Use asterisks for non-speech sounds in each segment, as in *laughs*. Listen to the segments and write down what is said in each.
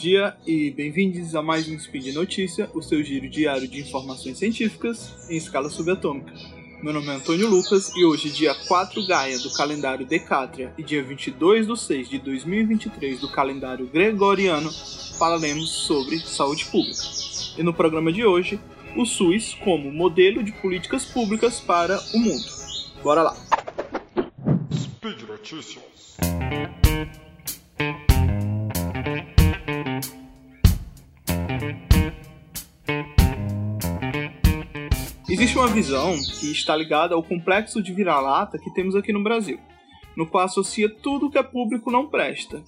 dia e bem-vindos a mais um Speed Notícia, o seu giro diário de informações científicas em escala subatômica. Meu nome é Antônio Lucas e hoje, dia 4 Gaia do calendário Decátria e dia 22 de 6 de 2023 do calendário Gregoriano, falaremos sobre saúde pública. E no programa de hoje, o SUS como modelo de políticas públicas para o mundo. Bora lá! Speed Notícias. Existe uma visão que está ligada ao complexo de vira-lata que temos aqui no Brasil, no qual associa tudo que é público não presta,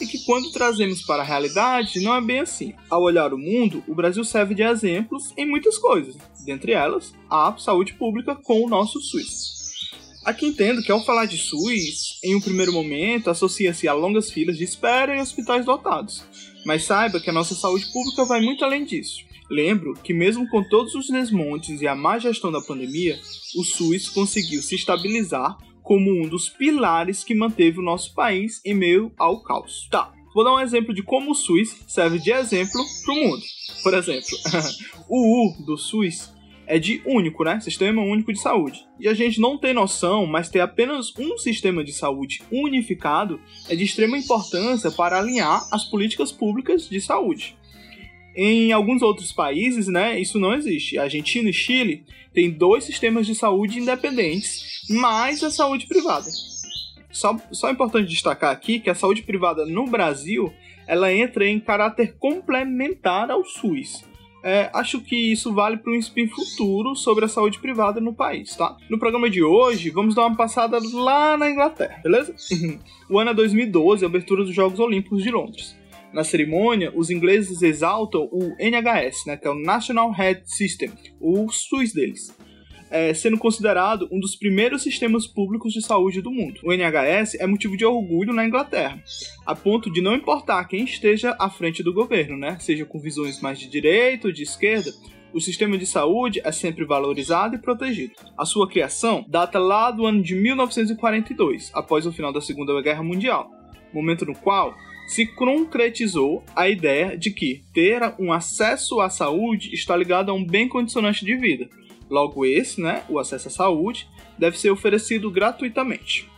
e que quando trazemos para a realidade não é bem assim. Ao olhar o mundo, o Brasil serve de exemplos em muitas coisas, dentre elas a saúde pública com o nosso SUS. Aqui entendo que ao falar de SUS, em um primeiro momento associa-se a longas filas de espera em hospitais dotados, mas saiba que a nossa saúde pública vai muito além disso. Lembro que, mesmo com todos os desmontes e a má gestão da pandemia, o SUS conseguiu se estabilizar como um dos pilares que manteve o nosso país em meio ao caos. Tá, vou dar um exemplo de como o SUS serve de exemplo para o mundo. Por exemplo, *laughs* o U do SUS é de único, né? Sistema Único de Saúde. E a gente não tem noção, mas ter apenas um sistema de saúde unificado é de extrema importância para alinhar as políticas públicas de saúde. Em alguns outros países, né, isso não existe. A Argentina e Chile têm dois sistemas de saúde independentes, mais a saúde privada. Só, só é importante destacar aqui que a saúde privada no Brasil ela entra em caráter complementar ao SUS. É, acho que isso vale para um spin futuro sobre a saúde privada no país, tá? No programa de hoje, vamos dar uma passada lá na Inglaterra, beleza? o ano é 2012, a abertura dos Jogos Olímpicos de Londres na cerimônia, os ingleses exaltam o NHS, né, que é o National Health System, o SUS deles, é, sendo considerado um dos primeiros sistemas públicos de saúde do mundo. O NHS é motivo de orgulho na Inglaterra, a ponto de não importar quem esteja à frente do governo, né, seja com visões mais de direita ou de esquerda, o sistema de saúde é sempre valorizado e protegido. A sua criação data lá do ano de 1942, após o final da Segunda Guerra Mundial, momento no qual se concretizou a ideia de que ter um acesso à saúde está ligado a um bem condicionante de vida. Logo, esse, né, o acesso à saúde, deve ser oferecido gratuitamente.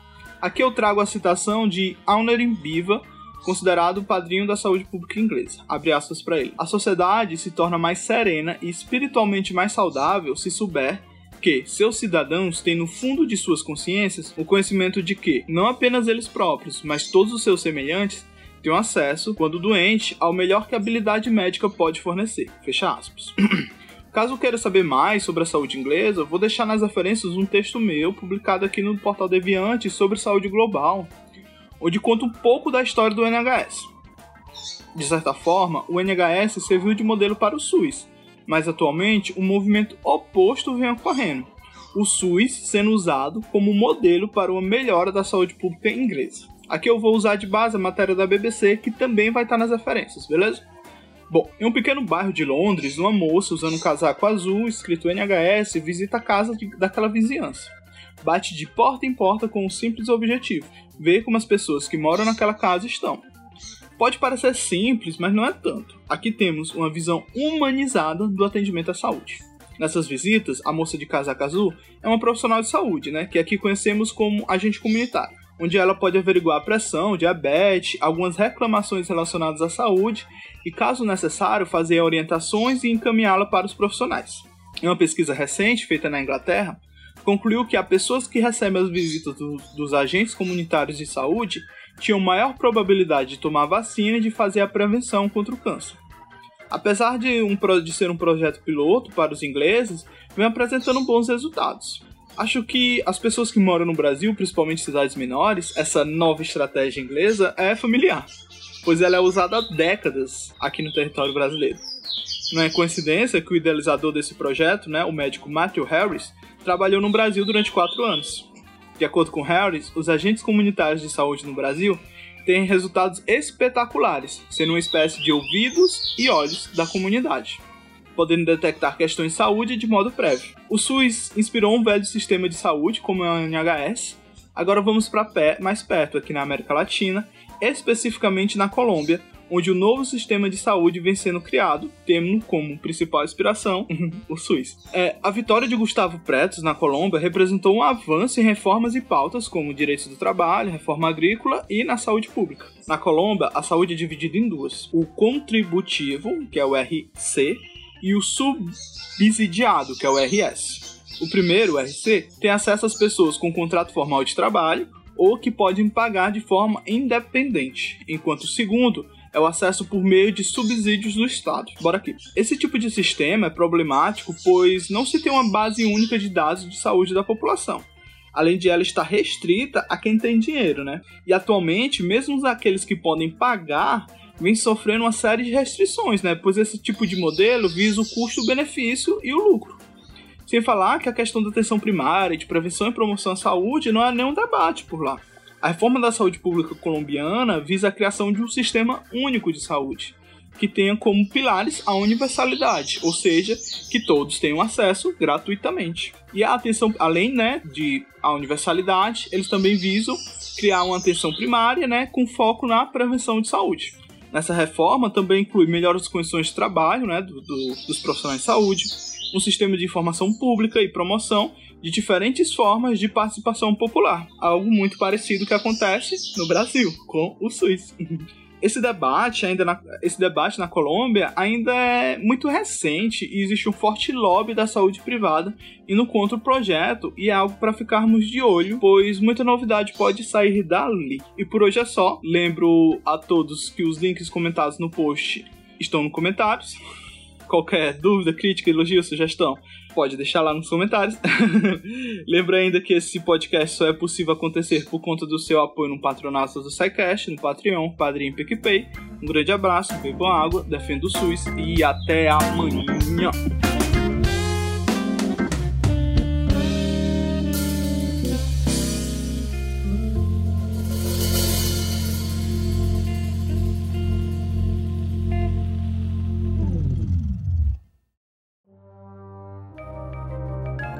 Aqui eu trago a citação de Aunerin Biva, considerado o padrinho da saúde pública inglesa. Abre aspas para ele. A sociedade se torna mais serena e espiritualmente mais saudável se souber que seus cidadãos têm no fundo de suas consciências o conhecimento de que não apenas eles próprios, mas todos os seus semelhantes tenham acesso, quando doente, ao melhor que a habilidade médica pode fornecer. Fecha aspas. *clears throat* Caso queira saber mais sobre a saúde inglesa, vou deixar nas referências um texto meu publicado aqui no portal Deviante sobre saúde global, onde conta um pouco da história do NHS. De certa forma, o NHS serviu de modelo para o SUS, mas atualmente um movimento oposto vem ocorrendo. O SUS sendo usado como modelo para uma melhora da saúde pública inglesa. Aqui eu vou usar de base a matéria da BBC, que também vai estar nas referências, beleza? Bom, em um pequeno bairro de Londres, uma moça usando um casaco azul escrito NHS visita a casa de, daquela vizinhança. Bate de porta em porta com um simples objetivo: ver como as pessoas que moram naquela casa estão. Pode parecer simples, mas não é tanto. Aqui temos uma visão humanizada do atendimento à saúde. Nessas visitas, a moça de casaco azul é uma profissional de saúde, né, que aqui conhecemos como agente comunitário onde ela pode averiguar pressão, diabetes, algumas reclamações relacionadas à saúde e, caso necessário, fazer orientações e encaminhá-la para os profissionais. Em uma pesquisa recente feita na Inglaterra, concluiu que as pessoas que recebem as visitas do, dos agentes comunitários de saúde tinham maior probabilidade de tomar vacina e de fazer a prevenção contra o câncer. Apesar de, um, de ser um projeto piloto para os ingleses, vem apresentando bons resultados. Acho que as pessoas que moram no Brasil, principalmente cidades menores, essa nova estratégia inglesa é familiar, pois ela é usada há décadas aqui no território brasileiro. Não é coincidência que o idealizador desse projeto, né, o médico Matthew Harris, trabalhou no Brasil durante quatro anos. De acordo com Harris, os agentes comunitários de saúde no Brasil têm resultados espetaculares, sendo uma espécie de ouvidos e olhos da comunidade podendo detectar questões de saúde de modo prévio. O SUS inspirou um velho sistema de saúde, como é o NHS. Agora vamos para pé, mais perto, aqui na América Latina, especificamente na Colômbia, onde o novo sistema de saúde vem sendo criado, tendo como principal inspiração *laughs* o SUS. É, a vitória de Gustavo Pretos na Colômbia representou um avanço em reformas e pautas como direitos do trabalho, reforma agrícola e na saúde pública. Na Colômbia, a saúde é dividida em duas: o contributivo, que é o RC, e o subsidiado, que é o RS. O primeiro, o RC, tem acesso às pessoas com contrato formal de trabalho ou que podem pagar de forma independente, enquanto o segundo é o acesso por meio de subsídios do Estado. Bora aqui. Esse tipo de sistema é problemático pois não se tem uma base única de dados de saúde da população. Além de ela estar restrita a quem tem dinheiro, né? E atualmente, mesmo aqueles que podem pagar vem sofrendo uma série de restrições, né? Pois esse tipo de modelo visa o custo-benefício e o lucro. Sem falar que a questão da atenção primária, de prevenção e promoção à saúde não é nenhum debate por lá. A reforma da saúde pública colombiana visa a criação de um sistema único de saúde, que tenha como pilares a universalidade, ou seja, que todos tenham acesso gratuitamente. E a atenção, além né, de a universalidade, eles também visam criar uma atenção primária, né, com foco na prevenção de saúde. Nessa reforma também inclui melhores condições de trabalho né, do, do, dos profissionais de saúde, um sistema de informação pública e promoção de diferentes formas de participação popular, algo muito parecido que acontece no Brasil com o SUS. *laughs* Esse debate ainda na, esse debate na Colômbia ainda é muito recente e existe um forte lobby da saúde privada indo contra o projeto e é algo para ficarmos de olho, pois muita novidade pode sair dali. E por hoje é só. Lembro a todos que os links comentados no post estão nos comentários qualquer dúvida, crítica, elogio, sugestão, pode deixar lá nos comentários. *laughs* Lembra ainda que esse podcast só é possível acontecer por conta do seu apoio no patronato do SciCast, no Patreon, Padrinho PicPay. Um grande abraço, bebam água, defenda o SUS e até amanhã.